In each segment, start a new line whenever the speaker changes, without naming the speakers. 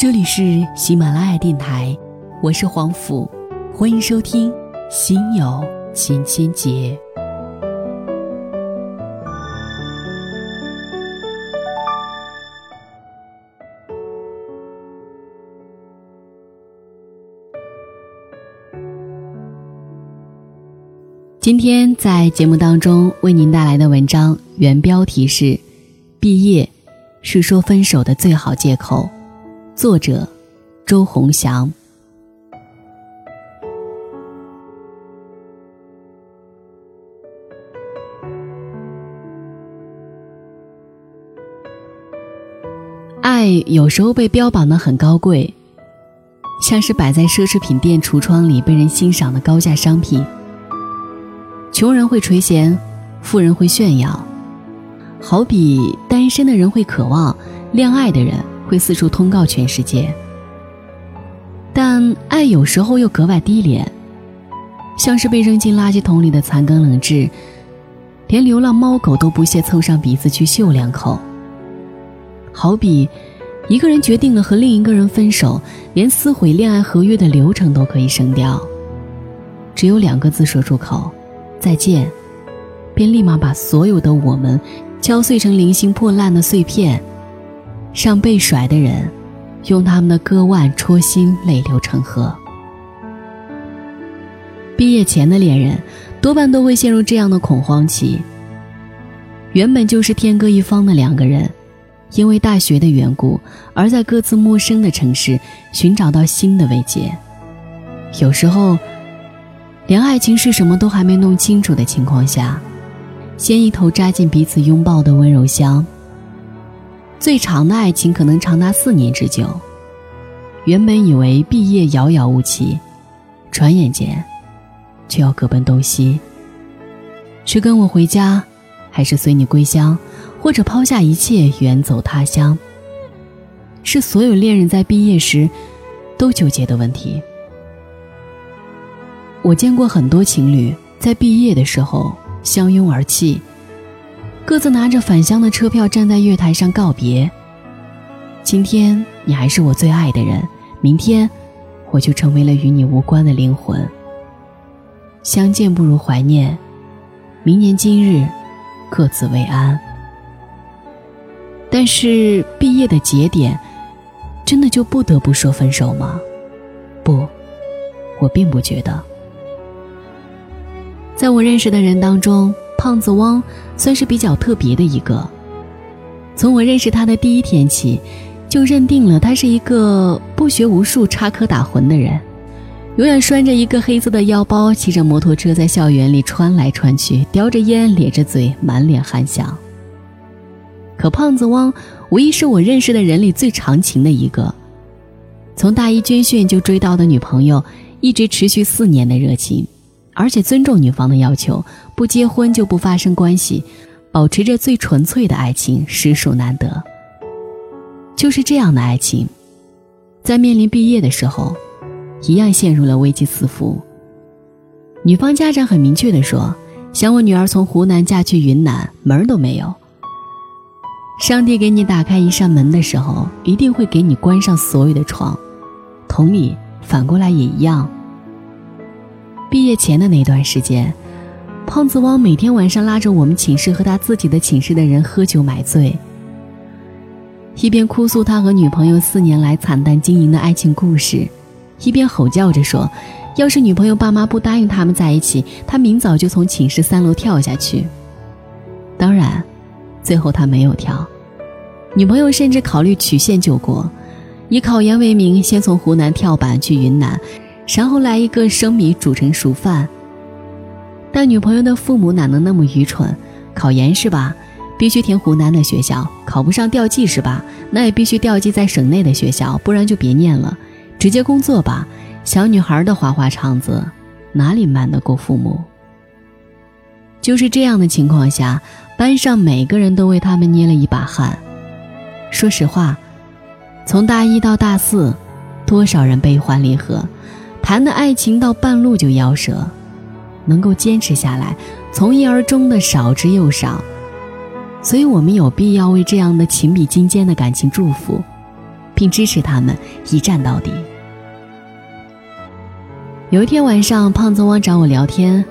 这里是喜马拉雅电台，我是黄甫，欢迎收听《心有千千结》。今天在节目当中为您带来的文章原标题是《毕业是说分手的最好借口》，作者周鸿祥。爱有时候被标榜的很高贵，像是摆在奢侈品店橱窗里被人欣赏的高价商品。穷人会垂涎，富人会炫耀，好比单身的人会渴望，恋爱的人会四处通告全世界。但爱有时候又格外低廉，像是被扔进垃圾桶里的残羹冷炙，连流浪猫狗都不屑凑上鼻子去嗅两口。好比一个人决定了和另一个人分手，连撕毁恋爱合约的流程都可以省掉，只有两个字说出口。再见，便立马把所有的我们敲碎成零星破烂的碎片，让被甩的人用他们的割腕戳心，泪流成河。毕业前的恋人多半都会陷入这样的恐慌期。原本就是天各一方的两个人，因为大学的缘故，而在各自陌生的城市寻找到新的慰藉。有时候。连爱情是什么都还没弄清楚的情况下，先一头扎进彼此拥抱的温柔乡。最长的爱情可能长达四年之久。原本以为毕业遥遥无期，转眼间，却要各奔东西。是跟我回家，还是随你归乡，或者抛下一切远走他乡？是所有恋人在毕业时都纠结的问题。我见过很多情侣在毕业的时候相拥而泣，各自拿着返乡的车票站在月台上告别。今天你还是我最爱的人，明天我就成为了与你无关的灵魂。相见不如怀念，明年今日各自为安。但是毕业的节点，真的就不得不说分手吗？不，我并不觉得。在我认识的人当中，胖子汪算是比较特别的一个。从我认识他的第一天起，就认定了他是一个不学无术、插科打诨的人，永远拴着一个黑色的腰包，骑着摩托车在校园里穿来穿去，叼着烟，咧着嘴，满脸憨笑。可胖子汪无疑是我认识的人里最长情的一个，从大一军训就追到的女朋友，一直持续四年的热情。而且尊重女方的要求，不结婚就不发生关系，保持着最纯粹的爱情，实属难得。就是这样的爱情，在面临毕业的时候，一样陷入了危机四伏。女方家长很明确的说，想我女儿从湖南嫁去云南，门儿都没有。上帝给你打开一扇门的时候，一定会给你关上所有的窗，同理，反过来也一样。毕业前的那段时间，胖子汪每天晚上拉着我们寝室和他自己的寝室的人喝酒买醉，一边哭诉他和女朋友四年来惨淡经营的爱情故事，一边吼叫着说：“要是女朋友爸妈不答应他们在一起，他明早就从寝室三楼跳下去。”当然，最后他没有跳，女朋友甚至考虑曲线救国，以考研为名，先从湖南跳板去云南。然后来一个生米煮成熟饭。但女朋友的父母哪能那么愚蠢？考研是吧？必须填湖南的学校，考不上调剂是吧？那也必须调剂在省内的学校，不然就别念了，直接工作吧。小女孩的花花肠子，哪里瞒得过父母？就是这样的情况下，班上每个人都为他们捏了一把汗。说实话，从大一到大四，多少人悲欢离合。谈的爱情到半路就夭折，能够坚持下来，从一而终的少之又少，所以我们有必要为这样的情比金坚的感情祝福，并支持他们一战到底。有一天晚上，胖子汪找我聊天，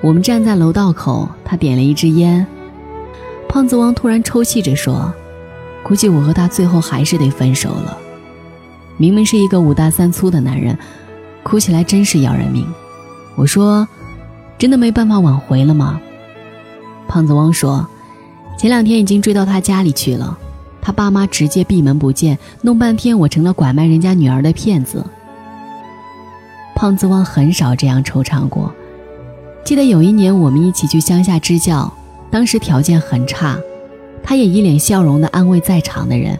我们站在楼道口，他点了一支烟。胖子汪突然抽泣着说：“估计我和他最后还是得分手了。”明明是一个五大三粗的男人，哭起来真是要人命。我说：“真的没办法挽回了吗？”胖子汪说：“前两天已经追到他家里去了，他爸妈直接闭门不见，弄半天我成了拐卖人家女儿的骗子。”胖子汪很少这样惆怅过。记得有一年我们一起去乡下支教。当时条件很差，他也一脸笑容地安慰在场的人。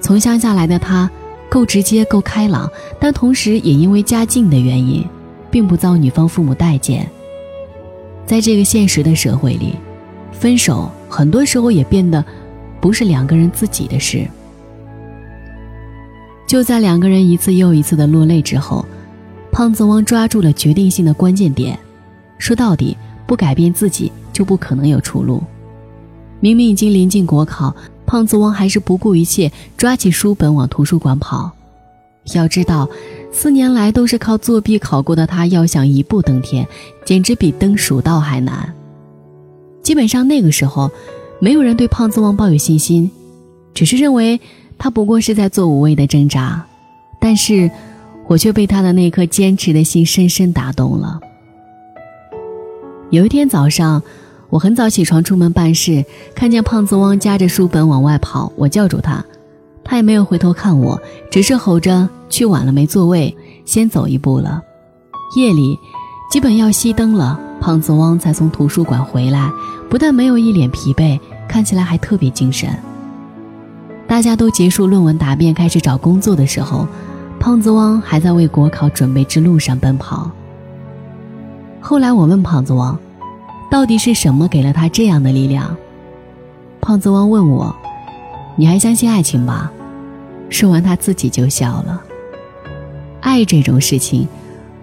从乡下来的他，够直接，够开朗，但同时也因为家境的原因，并不遭女方父母待见。在这个现实的社会里，分手很多时候也变得不是两个人自己的事。就在两个人一次又一次的落泪之后，胖子汪抓住了决定性的关键点，说到底，不改变自己。就不可能有出路。明明已经临近国考，胖子王还是不顾一切抓起书本往图书馆跑。要知道，四年来都是靠作弊考过的他，要想一步登天，简直比登蜀道还难。基本上那个时候，没有人对胖子王抱有信心，只是认为他不过是在做无谓的挣扎。但是，我却被他的那颗坚持的心深深打动了。有一天早上。我很早起床出门办事，看见胖子汪夹着书本往外跑，我叫住他，他也没有回头看我，只是吼着去晚了没座位，先走一步了。夜里，基本要熄灯了，胖子汪才从图书馆回来，不但没有一脸疲惫，看起来还特别精神。大家都结束论文答辩，开始找工作的时候，胖子汪还在为国考准备之路上奔跑。后来我问胖子汪。到底是什么给了他这样的力量？胖子汪问我：“你还相信爱情吗？”说完，他自己就笑了。爱这种事情，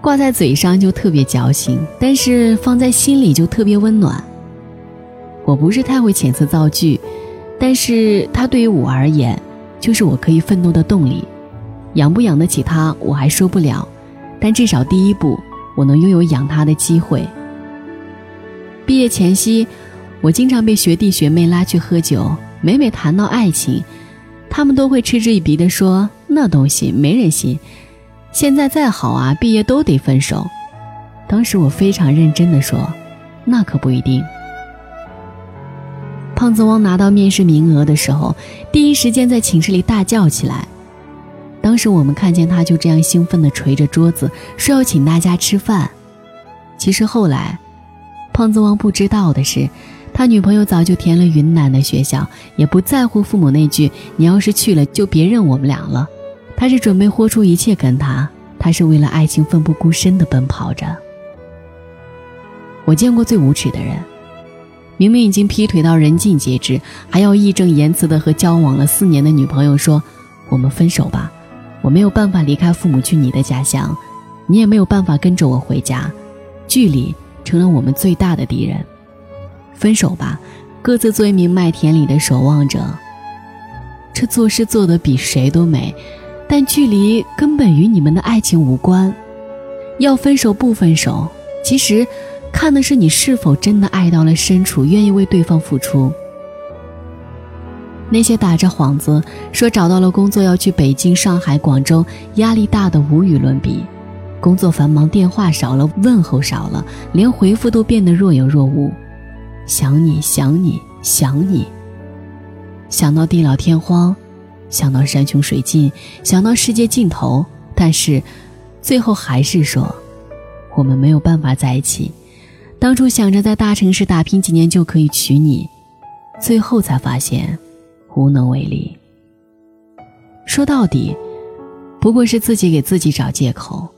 挂在嘴上就特别矫情，但是放在心里就特别温暖。我不是太会遣词造句，但是他对于我而言，就是我可以奋斗的动力。养不养得起他，我还说不了，但至少第一步，我能拥有养他的机会。毕业前夕，我经常被学弟学妹拉去喝酒。每每谈到爱情，他们都会嗤之以鼻地说：“那东西没人信，现在再好啊，毕业都得分手。”当时我非常认真地说：“那可不一定。”胖子汪拿到面试名额的时候，第一时间在寝室里大叫起来。当时我们看见他就这样兴奋地捶着桌子，说要请大家吃饭。其实后来。胖子王不知道的是，他女朋友早就填了云南的学校，也不在乎父母那句“你要是去了，就别认我们俩了”。他是准备豁出一切跟他，他是为了爱情奋不顾身的奔跑着。我见过最无耻的人，明明已经劈腿到人尽皆知，还要义正言辞的和交往了四年的女朋友说：“我们分手吧，我没有办法离开父母去你的家乡，你也没有办法跟着我回家，距离。”成了我们最大的敌人，分手吧，各自做一名麦田里的守望者。这做事做得比谁都美，但距离根本与你们的爱情无关。要分手不分手，其实看的是你是否真的爱到了深处，愿意为对方付出。那些打着幌子说找到了工作要去北京、上海、广州，压力大的无与伦比。工作繁忙，电话少了，问候少了，连回复都变得若有若无。想你想你想你，想到地老天荒，想到山穷水尽，想到世界尽头，但是最后还是说，我们没有办法在一起。当初想着在大城市打拼几年就可以娶你，最后才发现无能为力。说到底，不过是自己给自己找借口。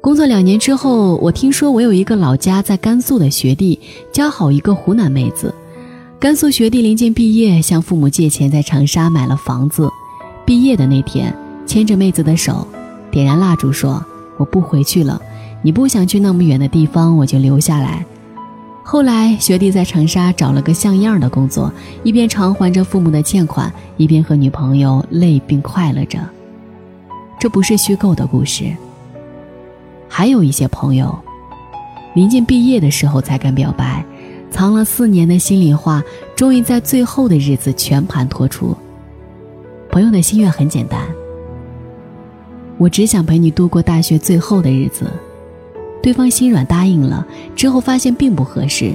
工作两年之后，我听说我有一个老家在甘肃的学弟交好一个湖南妹子。甘肃学弟临近毕业，向父母借钱在长沙买了房子。毕业的那天，牵着妹子的手，点燃蜡烛说：“我不回去了，你不想去那么远的地方，我就留下来。”后来，学弟在长沙找了个像样的工作，一边偿还着父母的欠款，一边和女朋友累并快乐着。这不是虚构的故事。还有一些朋友，临近毕业的时候才敢表白，藏了四年的心里话，终于在最后的日子全盘托出。朋友的心愿很简单，我只想陪你度过大学最后的日子。对方心软答应了，之后发现并不合适，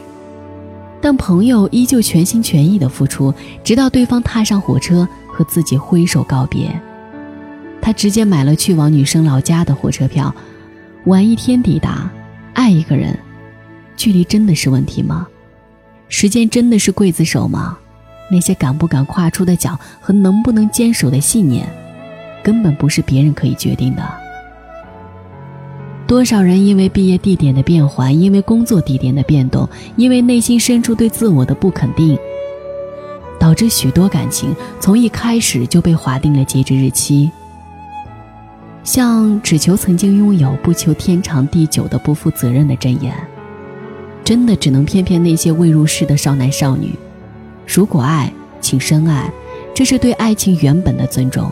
但朋友依旧全心全意的付出，直到对方踏上火车和自己挥手告别。他直接买了去往女生老家的火车票，晚一天抵达。爱一个人，距离真的是问题吗？时间真的是刽子手吗？那些敢不敢跨出的脚和能不能坚守的信念，根本不是别人可以决定的。多少人因为毕业地点的变换，因为工作地点的变动，因为内心深处对自我的不肯定，导致许多感情从一开始就被划定了截止日期。像只求曾经拥有，不求天长地久的不负责任的箴言，真的只能骗骗那些未入世的少男少女。如果爱，请深爱，这是对爱情原本的尊重。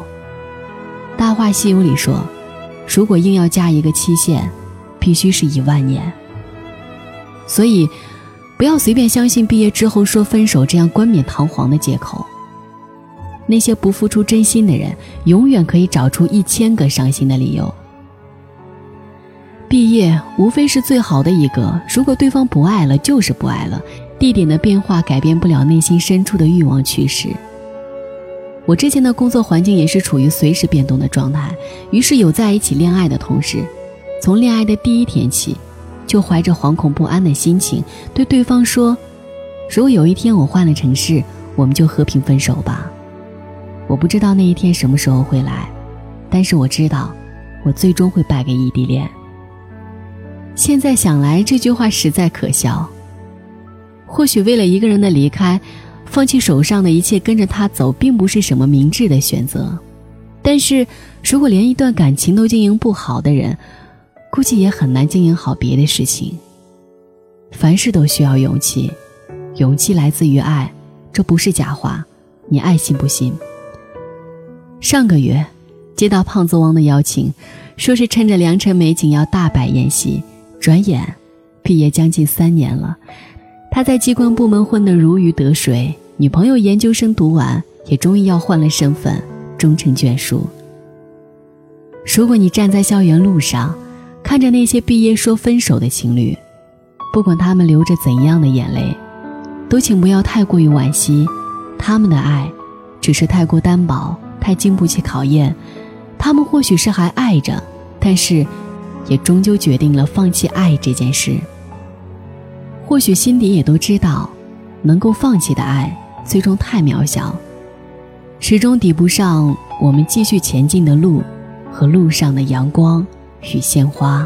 《大话西游》里说。如果硬要加一个期限，必须是一万年。所以，不要随便相信毕业之后说分手这样冠冕堂皇的借口。那些不付出真心的人，永远可以找出一千个伤心的理由。毕业无非是最好的一个，如果对方不爱了，就是不爱了。地点的变化改变不了内心深处的欲望趋势。我之前的工作环境也是处于随时变动的状态，于是有在一起恋爱的同时，从恋爱的第一天起，就怀着惶恐不安的心情对对方说：“如果有一天我换了城市，我们就和平分手吧。”我不知道那一天什么时候会来，但是我知道，我最终会败给异地恋。现在想来，这句话实在可笑。或许为了一个人的离开。放弃手上的一切，跟着他走，并不是什么明智的选择。但是，如果连一段感情都经营不好的人，估计也很难经营好别的事情。凡事都需要勇气，勇气来自于爱，这不是假话。你爱信不信？上个月，接到胖子汪的邀请，说是趁着良辰美景要大摆宴席。转眼，毕业将近三年了，他在机关部门混得如鱼得水。女朋友研究生读完，也终于要换了身份，终成眷属。如果你站在校园路上，看着那些毕业说分手的情侣，不管他们流着怎样的眼泪，都请不要太过于惋惜。他们的爱，只是太过单薄，太经不起考验。他们或许是还爱着，但是，也终究决定了放弃爱这件事。或许心底也都知道，能够放弃的爱。最终太渺小，始终抵不上我们继续前进的路和路上的阳光与鲜花。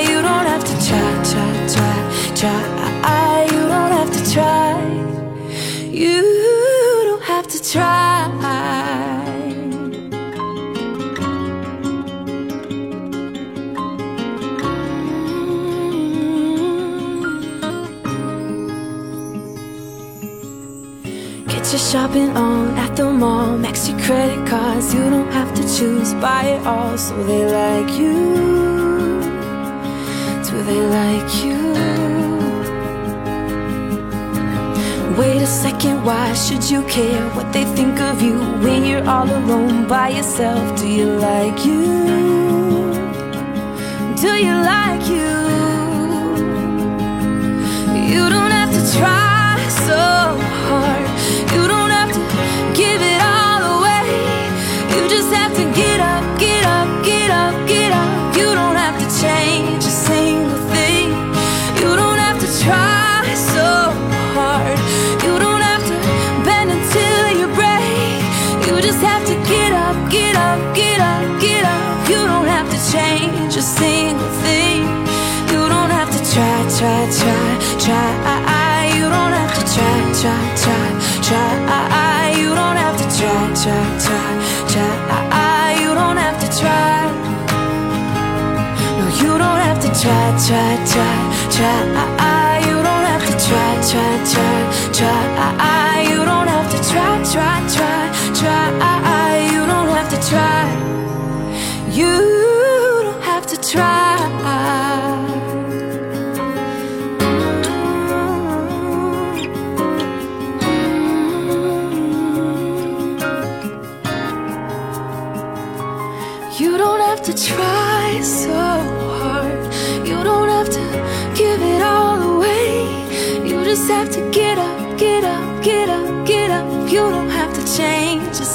Shopping on at the mall Max your credit cards, you don't have to choose Buy it all so they like you Do
they like you. Wait a second, why should you care what they think of you when you're all alone by yourself? Do you like you? Do you like you? You don't have to try so hard. Try, try. You don't have to try. You don't have to try. You don't have to try so hard. You don't have to give it all away. You just have to get up, get up, get up,